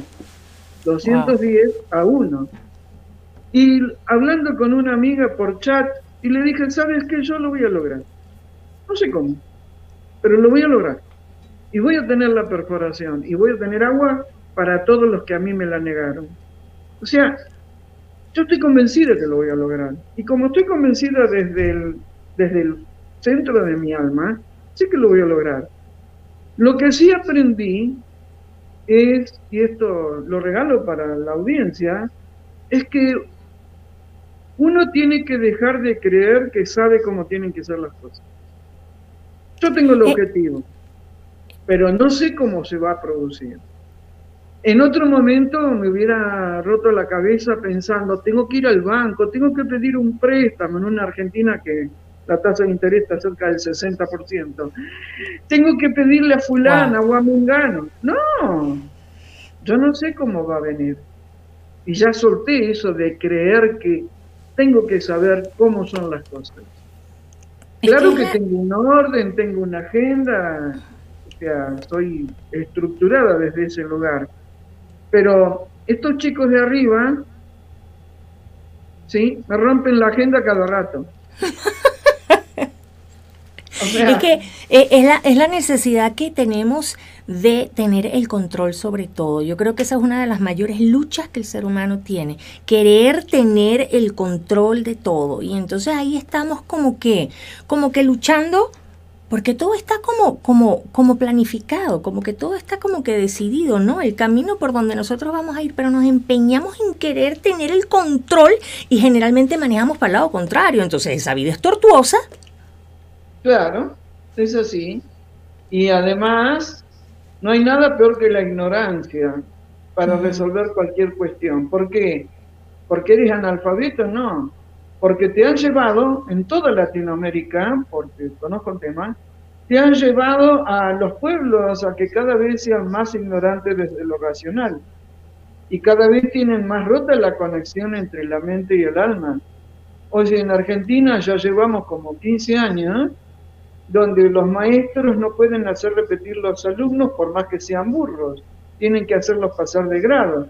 210 a 1. Y hablando con una amiga por chat, y le dije, ¿sabes qué? Yo lo voy a lograr. No sé cómo pero lo voy a lograr. Y voy a tener la perforación y voy a tener agua para todos los que a mí me la negaron. O sea, yo estoy convencida que lo voy a lograr. Y como estoy convencida desde el, desde el centro de mi alma, sé que lo voy a lograr. Lo que sí aprendí es, y esto lo regalo para la audiencia, es que uno tiene que dejar de creer que sabe cómo tienen que ser las cosas. Yo tengo el eh, objetivo, pero no sé cómo se va a producir. En otro momento me hubiera roto la cabeza pensando, tengo que ir al banco, tengo que pedir un préstamo en una Argentina que la tasa de interés está cerca del 60%. Tengo que pedirle a fulana o a mungano. No, yo no sé cómo va a venir. Y ya solté eso de creer que tengo que saber cómo son las cosas. Claro que tengo un orden, tengo una agenda, o sea, estoy estructurada desde ese lugar. Pero estos chicos de arriba, sí, me rompen la agenda cada rato. es que eh, es, la, es la necesidad que tenemos de tener el control sobre todo. Yo creo que esa es una de las mayores luchas que el ser humano tiene, querer tener el control de todo. Y entonces ahí estamos como que, como que luchando porque todo está como, como, como planificado, como que todo está como que decidido, ¿no? El camino por donde nosotros vamos a ir, pero nos empeñamos en querer tener el control y generalmente manejamos para el lado contrario. Entonces esa vida es tortuosa. Claro, es así. Y además, no hay nada peor que la ignorancia para resolver cualquier cuestión. ¿Por qué? ¿Porque eres analfabeto? No porque te han llevado en toda Latinoamérica, porque conozco el tema, te han llevado a los pueblos a que cada vez sean más ignorantes desde lo racional y cada vez tienen más rota la conexión entre la mente y el alma. Oye, en Argentina ya llevamos como 15 años donde los maestros no pueden hacer repetir los alumnos por más que sean burros, tienen que hacerlos pasar de grado.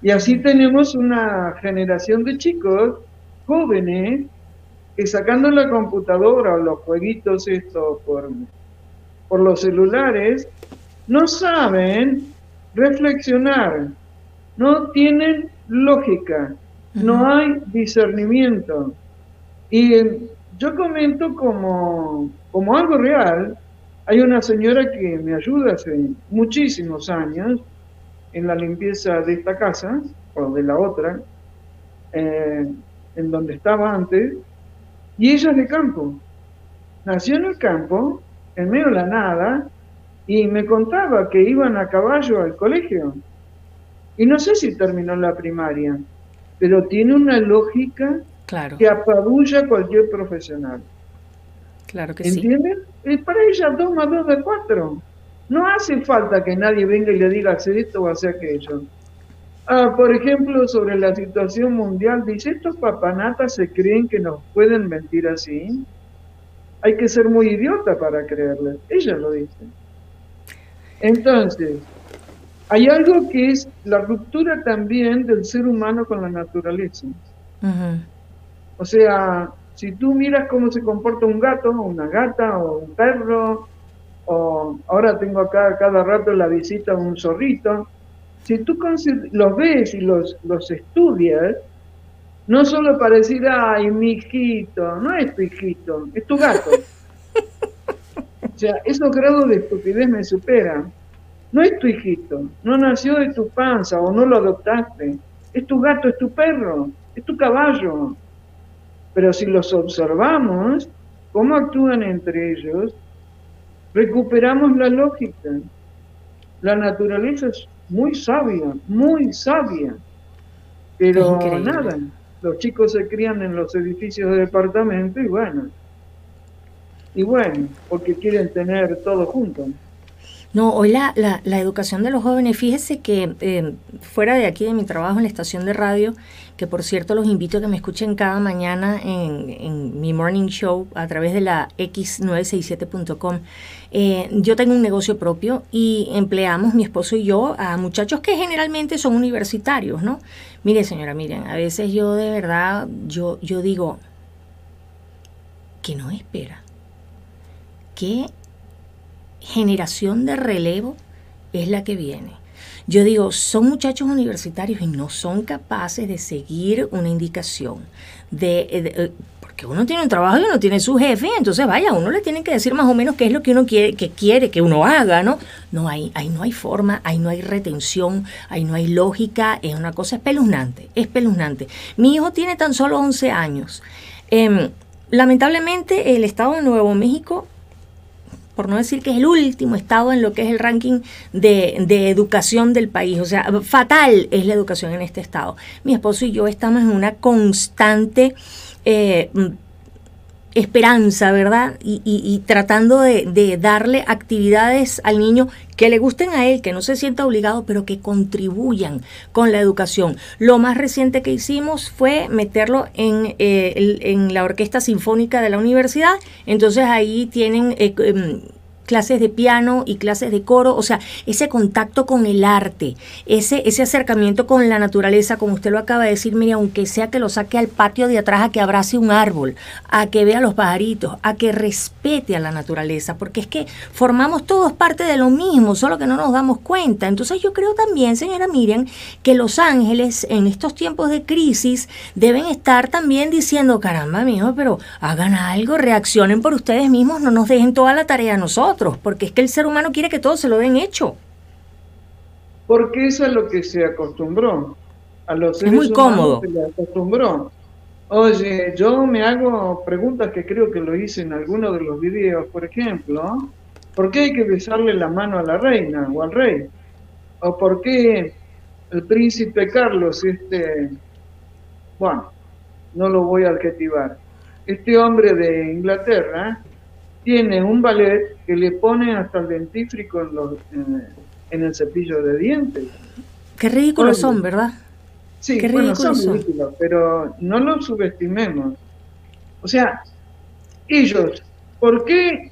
Y así tenemos una generación de chicos jóvenes que sacando la computadora o los jueguitos estos por, por los celulares, no saben reflexionar, no tienen lógica, no hay discernimiento. Y yo comento como, como algo real, hay una señora que me ayuda hace muchísimos años en la limpieza de esta casa, o de la otra, eh, en donde estaba antes, y ella es de campo. Nació en el campo, en medio de la nada, y me contaba que iban a caballo al colegio. Y no sé si terminó la primaria, pero tiene una lógica que apabulla a cualquier profesional. Claro que ¿Entienden? sí. Es para ella 2 más 2 de 4. No hace falta que nadie venga y le diga hacer esto o hacer aquello. Ah, por ejemplo, sobre la situación mundial, dice, estos papanatas se creen que nos pueden mentir así. Hay que ser muy idiota para creerles. Ella lo dice. Entonces, hay algo que es la ruptura también del ser humano con la naturaleza. O sea, si tú miras cómo se comporta un gato, una gata, o un perro, o ahora tengo acá cada rato la visita de un zorrito, si tú los ves y los, los estudias, no solo para decir, ay, mi hijito, no es tu hijito, es tu gato. o sea, esos grados de estupidez me superan. No es tu hijito, no nació de tu panza o no lo adoptaste. Es tu gato, es tu perro, es tu caballo. Pero si los observamos, cómo actúan entre ellos, recuperamos la lógica. La naturaleza es muy sabia, muy sabia. Pero nada, los chicos se crían en los edificios de departamento y bueno, y bueno, porque quieren tener todo junto. No, hoy la, la, educación de los jóvenes, fíjese que eh, fuera de aquí de mi trabajo en la estación de radio, que por cierto los invito a que me escuchen cada mañana en, mi morning show a través de la x967.com, eh, yo tengo un negocio propio y empleamos mi esposo y yo a muchachos que generalmente son universitarios, ¿no? Mire señora, miren, a veces yo de verdad, yo, yo digo, que no espera, que generación de relevo es la que viene. Yo digo, son muchachos universitarios y no son capaces de seguir una indicación. De, eh, eh, porque uno tiene un trabajo y uno tiene su jefe, entonces vaya, uno le tiene que decir más o menos qué es lo que uno quiere que, quiere que uno haga, ¿no? No hay, ahí no hay forma, ahí no hay retención, ahí no hay lógica, es una cosa espeluznante, espeluznante. Mi hijo tiene tan solo 11 años. Em, lamentablemente el Estado de Nuevo México por no decir que es el último estado en lo que es el ranking de, educación del país. O sea, fatal es la educación en este estado. Mi esposo y yo estamos en una constante... Eh, esperanza, ¿verdad? Y, tratando de, darle actividades al niño que le gusten a él, que no se sienta obligado, pero que contribuyan con la educación. Lo más reciente que hicimos fue meterlo en, eh, la Orquesta Sinfónica de la universidad, entonces ahí tienen... Eh, em, clases de piano y clases de coro, o sea, ese contacto con el arte, ese, ese acercamiento con la naturaleza, como usted lo acaba de decir, mire, aunque sea que lo saque al patio de atrás a que abrace un árbol, a que vea los pajaritos, a que respete a la naturaleza, porque es que formamos todos parte de lo mismo, solo que no nos damos cuenta. Entonces yo creo también, señora Miriam, que los ángeles en estos tiempos de crisis deben estar también diciendo, caramba, mijo, pero hagan algo, reaccionen por ustedes mismos, no nos dejen toda la tarea a nosotros porque es que el ser humano quiere que todo se lo den hecho. Porque eso es lo que se acostumbró. A los seres es muy cómodo. Se acostumbró. Oye, yo me hago preguntas que creo que lo hice en alguno de los videos, por ejemplo, ¿por qué hay que besarle la mano a la reina o al rey? ¿O por qué el príncipe Carlos, este, bueno, no lo voy a adjetivar, este hombre de Inglaterra, tiene un ballet que le pone hasta el dentífrico en, los, en, el cepillo de dientes. Qué ridículos son, ¿verdad? Sí, Qué bueno, son ridículos, pero no los subestimemos. O sea, ellos, ¿por qué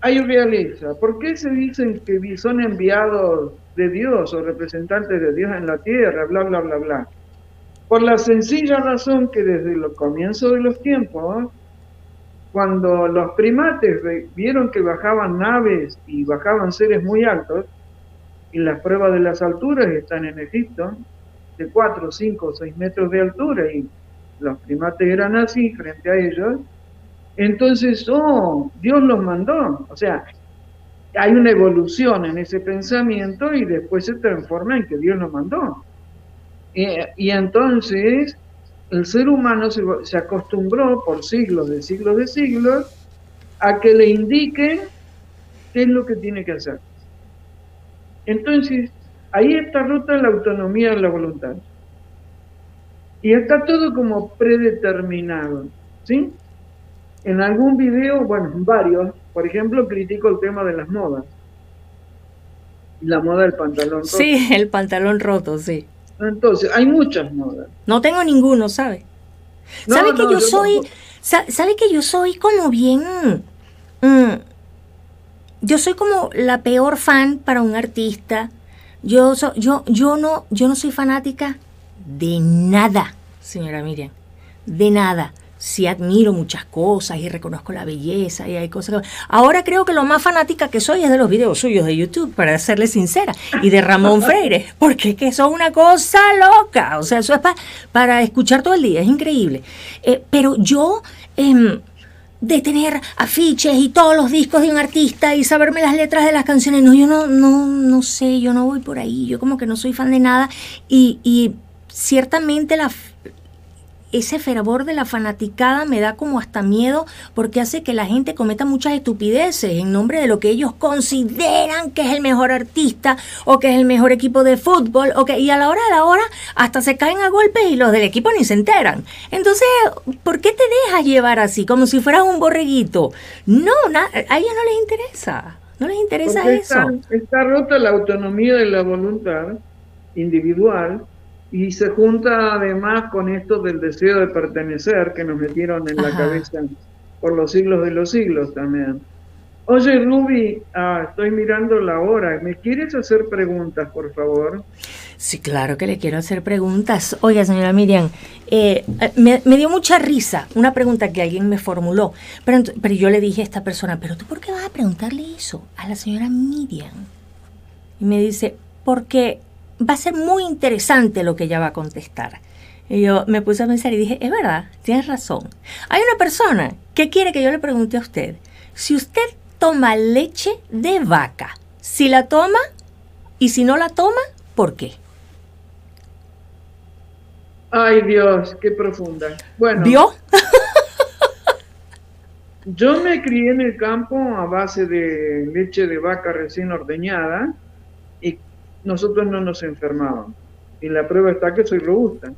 hay realeza? ¿Por qué se dicen que son enviados de Dios o representantes de Dios en la tierra? Bla, bla, bla, bla. Por la sencilla razón que desde el comienzo de los tiempos cuando los primates vieron que bajaban naves y bajaban seres muy altos, y las pruebas de las alturas están en Egipto, de 4, 5, 6 metros de altura, y los primates eran así frente a ellos, entonces, oh, Dios los mandó. O sea, hay una evolución en ese pensamiento y después se transforma en que Dios los mandó. y entonces el ser humano se, acostumbró por siglos de siglos de siglos a que le indiquen qué es lo que tiene que hacer. Entonces, ahí está rota la autonomía de la voluntad. Y está todo como predeterminado, ¿sí? En algún video, bueno, en varios, por ejemplo, critico el tema de las modas. La moda del pantalón roto. Sí, el pantalón roto, sí. Entonces, hay muchas modas. No tengo ninguno, ¿sabe? ¿Sabe que yo, soy, sabe que yo soy como bien, mm, yo soy como la peor fan para un artista. Yo, yo, yo no, yo no soy fanática de nada, señora Miriam, de nada sí admiro muchas cosas y reconozco la belleza y hay cosas Ahora creo que lo más fanática que soy es de los videos suyos de YouTube, para serle sincera, y de Ramón Freire, porque es que eso es una cosa loca, o sea, eso es para escuchar todo el día, es increíble. Eh, pero yo... Em, de tener afiches y todos los discos de un artista y saberme las letras de las canciones. No, yo no, no, no sé, yo no voy por ahí, yo como que no soy fan de nada. Y, y ciertamente la, ese fervor de la fanaticada me da como hasta miedo porque hace que la gente cometa muchas estupideces en nombre de lo que ellos consideran que es el mejor artista o que es el mejor equipo de fútbol o que, y a la hora de la hora hasta se caen a golpes y los del equipo ni se enteran. Entonces, ¿por qué te dejas llevar así como si fueras un borreguito? No, a ellos no les interesa. No les interesa eso. está rota la autonomía de la voluntad individual y se junta además con esto del deseo de pertenecer que nos metieron en la cabeza por los siglos de los siglos también. Oye, Ruby, ah, estoy mirando la hora. ¿Me quieres hacer preguntas, por favor? Sí, claro que le quiero hacer preguntas. Oiga, señora Miriam, eh, me, dio mucha risa una pregunta que alguien me formuló, pero, pero yo le dije a esta persona, ¿pero tú por qué vas a preguntarle eso a la señora Miriam? Y me dice, porque va a ser muy interesante lo que ella va a contestar. Y yo me puse a pensar y dije, es verdad, tienes razón. Hay una persona que quiere que yo le pregunte a usted, si usted toma leche de vaca, si la toma y si no la toma, ¿por qué? Ay Dios, qué profunda. Bueno. ¿Vio? yo me crié en el campo a base de leche de vaca recién ordeñada nosotros no nos enfermábamos. Y la prueba está que soy robusta.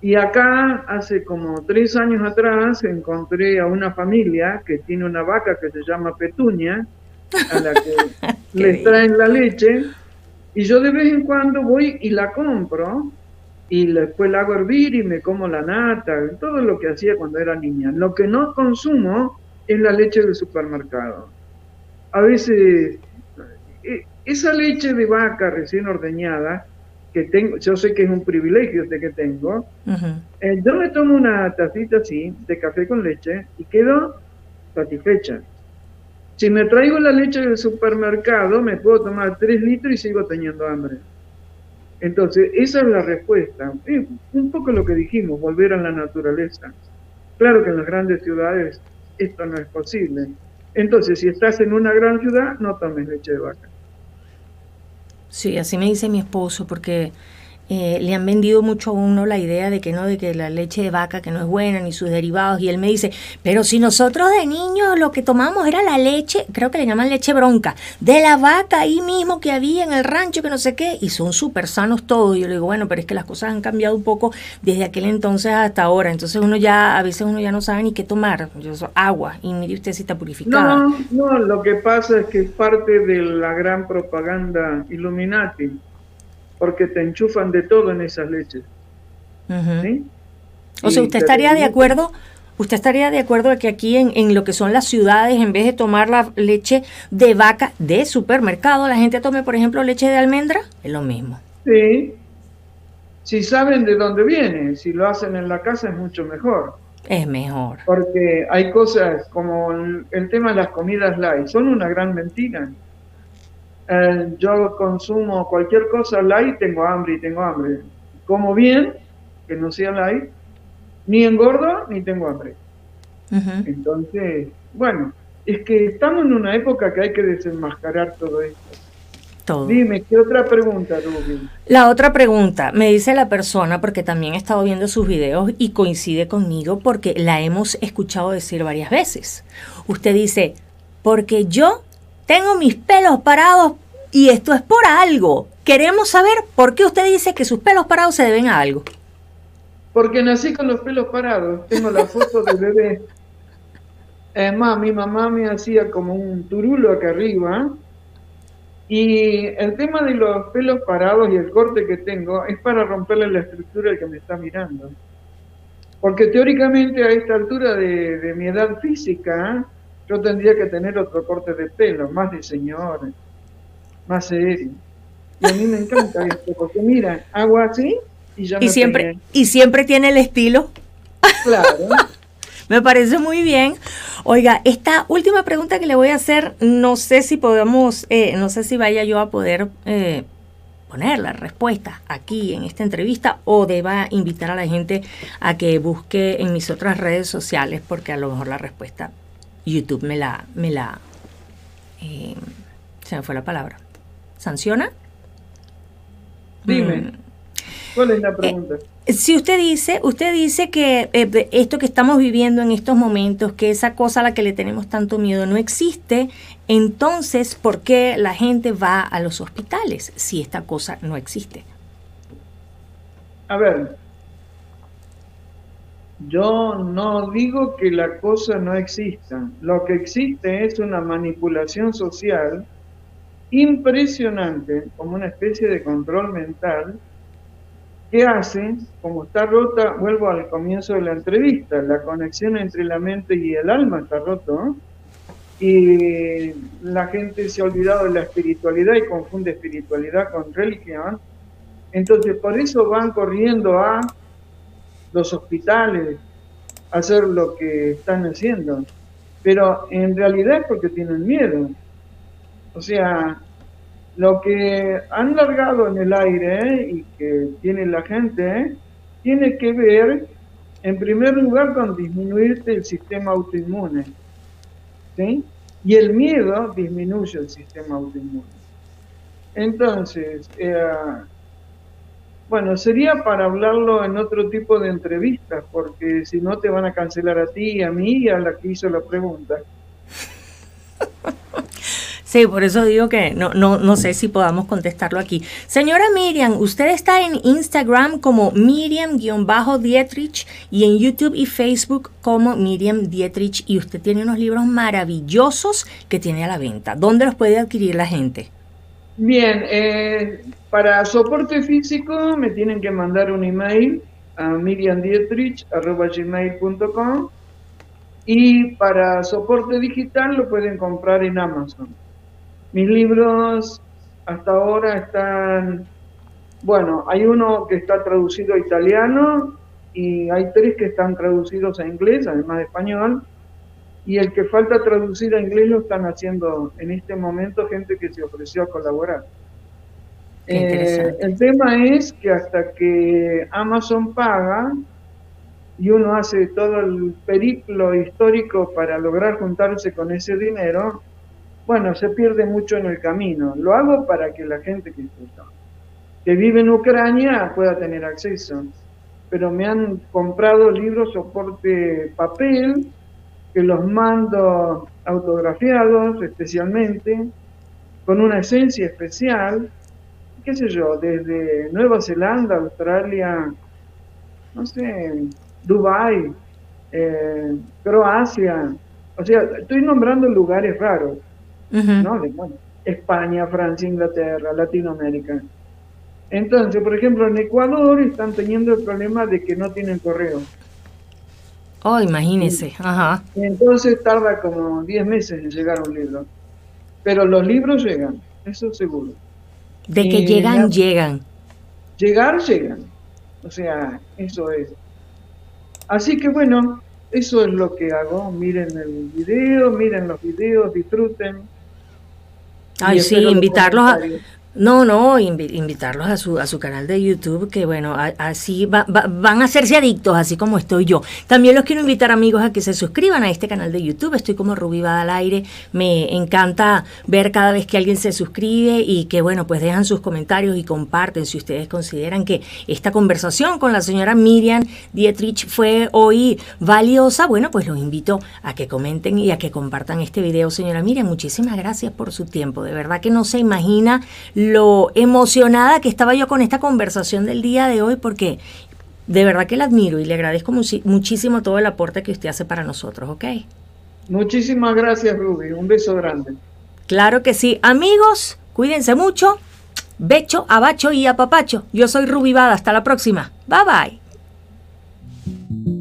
Y acá, hace como tres años atrás, encontré a una familia que tiene una vaca que se llama Petunia, a la que les traen la leche, y yo de vez en cuando voy y la compro, y después la hago hervir y me como la nata, todo lo que hacía cuando era niña. Lo que no consumo es la leche del supermercado. a veces eh, esa leche de vaca recién ordeñada, que tengo, yo sé que es un privilegio de que tengo, eh, yo me tomo una tacita así de café con leche y quedo satisfecha. Si me traigo la leche del supermercado, me puedo tomar 3 litros y sigo teniendo hambre. Entonces, esa es la respuesta. un poco lo que dijimos, volver a la naturaleza. Claro que en las grandes ciudades esto no es posible. Entonces, si estás en una gran ciudad, no tomes leche de vaca. Sí, así me dice mi esposo, porque eh, le han vendido mucho a uno la idea de que no, de que la leche de vaca que no es buena ni sus derivados y él me dice, pero si nosotros de niños lo que tomamos era la leche, creo que le llaman leche bronca, de la vaca ahí mismo que había en el rancho que no sé qué y son súper sanos todos. Y yo le digo, bueno, pero es que las cosas han cambiado un poco desde aquel entonces hasta ahora, entonces uno ya, a veces uno ya no sabe ni qué tomar, yo soy agua y mire usted si está purificada. No, no, lo que pasa es que es parte de la gran propaganda Illuminati porque te enchufan de todo en esas leches. O sea, usted estaría de acuerdo, usted estaría de acuerdo de que aquí en, en, lo que son las ciudades, en vez de tomar la leche de vaca de supermercado, la gente tome, por ejemplo, leche de almendra, es lo mismo. Sí. Si saben de dónde viene, si lo hacen en la casa es mucho mejor. Es mejor. Porque hay cosas como el, el tema de las comidas light, son una gran mentira. Eh, yo consumo cualquier cosa light, tengo hambre y tengo hambre. Como bien, que no sea light, ni engordo ni tengo hambre. Entonces, bueno, es que estamos en una época que hay que desenmascarar todo esto. Todo. Dime, ¿qué otra pregunta? La otra pregunta, me dice la persona, porque también he estado viendo sus videos y coincide conmigo porque la hemos escuchado decir varias veces. Usted dice, porque yo tengo mis pelos parados y esto es por algo. Queremos saber por qué usted dice que sus pelos parados se deben a algo. Porque nací con los pelos parados. Tengo la foto de bebé. Es más, mi mamá me hacía como un turulo acá arriba. Y el tema de los pelos parados y el corte que tengo es para romperle la estructura al que me está mirando. Porque teóricamente a esta altura de, de mi edad física, yo tendría que tener otro corte de pelo, más de señor, más serio. Y a mí me encanta esto, porque mira, hago así y ya y siempre Y siempre tiene el estilo. Claro. me parece muy bien. Oiga, esta última pregunta que le voy a hacer, no sé si podemos, eh, no sé si vaya yo a poder eh, poner la respuesta aquí en esta entrevista o deba invitar a la gente a que busque en mis otras redes sociales, porque a lo mejor la respuesta YouTube me la, me la, eh, se me fue la palabra, sanciona. Dime. Mm. ¿Cuál es la eh, pregunta? si usted dice, usted dice que eh, esto que estamos viviendo en estos momentos, que esa cosa a la que le tenemos tanto miedo no existe, entonces, ¿por qué la gente va a los hospitales si esta cosa no existe? A ver, yo no digo que la cosa no exista. Lo que existe es una manipulación social impresionante, como una especie de control mental, que hace, como está rota, vuelvo al comienzo de la entrevista, la conexión entre la mente y el alma está roto, y la gente se ha olvidado de la espiritualidad y confunde espiritualidad con religión, entonces por eso van corriendo a los hospitales hacer lo que están haciendo, pero en realidad es porque tienen miedo. O sea, lo que han largado en el aire y que tiene la gente tiene que ver, en primer lugar, con disminuirte el sistema autoinmune. ¿sí? Y el miedo disminuye el sistema autoinmune. Entonces, eh, bueno, sería para hablarlo en otro tipo de entrevistas, porque si no te van a cancelar a ti, a mí y a la que hizo la pregunta. Sí, por eso digo que no, no, no sé si podamos contestarlo aquí. Señora Miriam, usted está en Instagram como Miriam-Dietrich y en YouTube y Facebook como Miriam Dietrich y usted tiene unos libros maravillosos que tiene a la venta. ¿Dónde los puede adquirir la gente? Bien, eh, para soporte físico me tienen que mandar un email a miriamdietrich.gmail.com y para soporte digital lo pueden comprar en Amazon. Mis libros hasta ahora están, bueno, hay uno que está traducido a italiano y hay tres que están traducidos a inglés, además de español, y el que falta traducir a inglés lo están haciendo en este momento gente que se ofreció a colaborar. Eh, el tema es que hasta que Amazon paga y uno hace todo el periplo histórico para lograr juntarse con ese dinero, bueno, se pierde mucho en el camino. Lo hago para que la gente que, que vive en Ucrania pueda tener acceso. Pero me han comprado libros soporte papel, que los mando autografiados especialmente, con una esencia especial, qué sé yo, desde Nueva Zelanda, Australia, no sé, Dubái, eh, Croacia, o sea, estoy nombrando lugares raros, ¿no? España, Francia, Inglaterra, Latinoamérica. Entonces, por ejemplo, en Ecuador están teniendo el problema de que no tienen correo. Oh, imagínese, ajá. Entonces tarda como 10 meses en llegar un libro. Pero los libros llegan, eso seguro. De que llegan, llegan. Llegar, llegan. O sea, eso es. Así que bueno, eso es lo que hago. Miren el video, miren los videos, disfruten. Ay, sí, invitarlos a, no, no, invitarlos a su, a su canal de YouTube, que bueno, así van a hacerse adictos, así como estoy yo. También los quiero invitar, amigos, a que se suscriban a este canal de YouTube. Estoy como Rubí al aire. Me encanta ver cada vez que alguien se suscribe y que, bueno, pues dejan sus comentarios y comparten si ustedes consideran que esta conversación con la señora Miriam Dietrich fue hoy valiosa. Bueno, pues los invito a que comenten y a que compartan este video, señora Miriam. Muchísimas gracias por su tiempo. De verdad que no se imagina lo emocionada que estaba yo con esta conversación del día de hoy, porque de verdad que la admiro y le agradezco muchísimo todo el aporte que usted hace para nosotros, ¿ok? Muchísimas gracias, Ruby. Un beso grande. Claro que sí. Amigos, cuídense mucho. Becho, abacho y apapacho. Yo soy Ruby Bada. Hasta la próxima. Bye bye.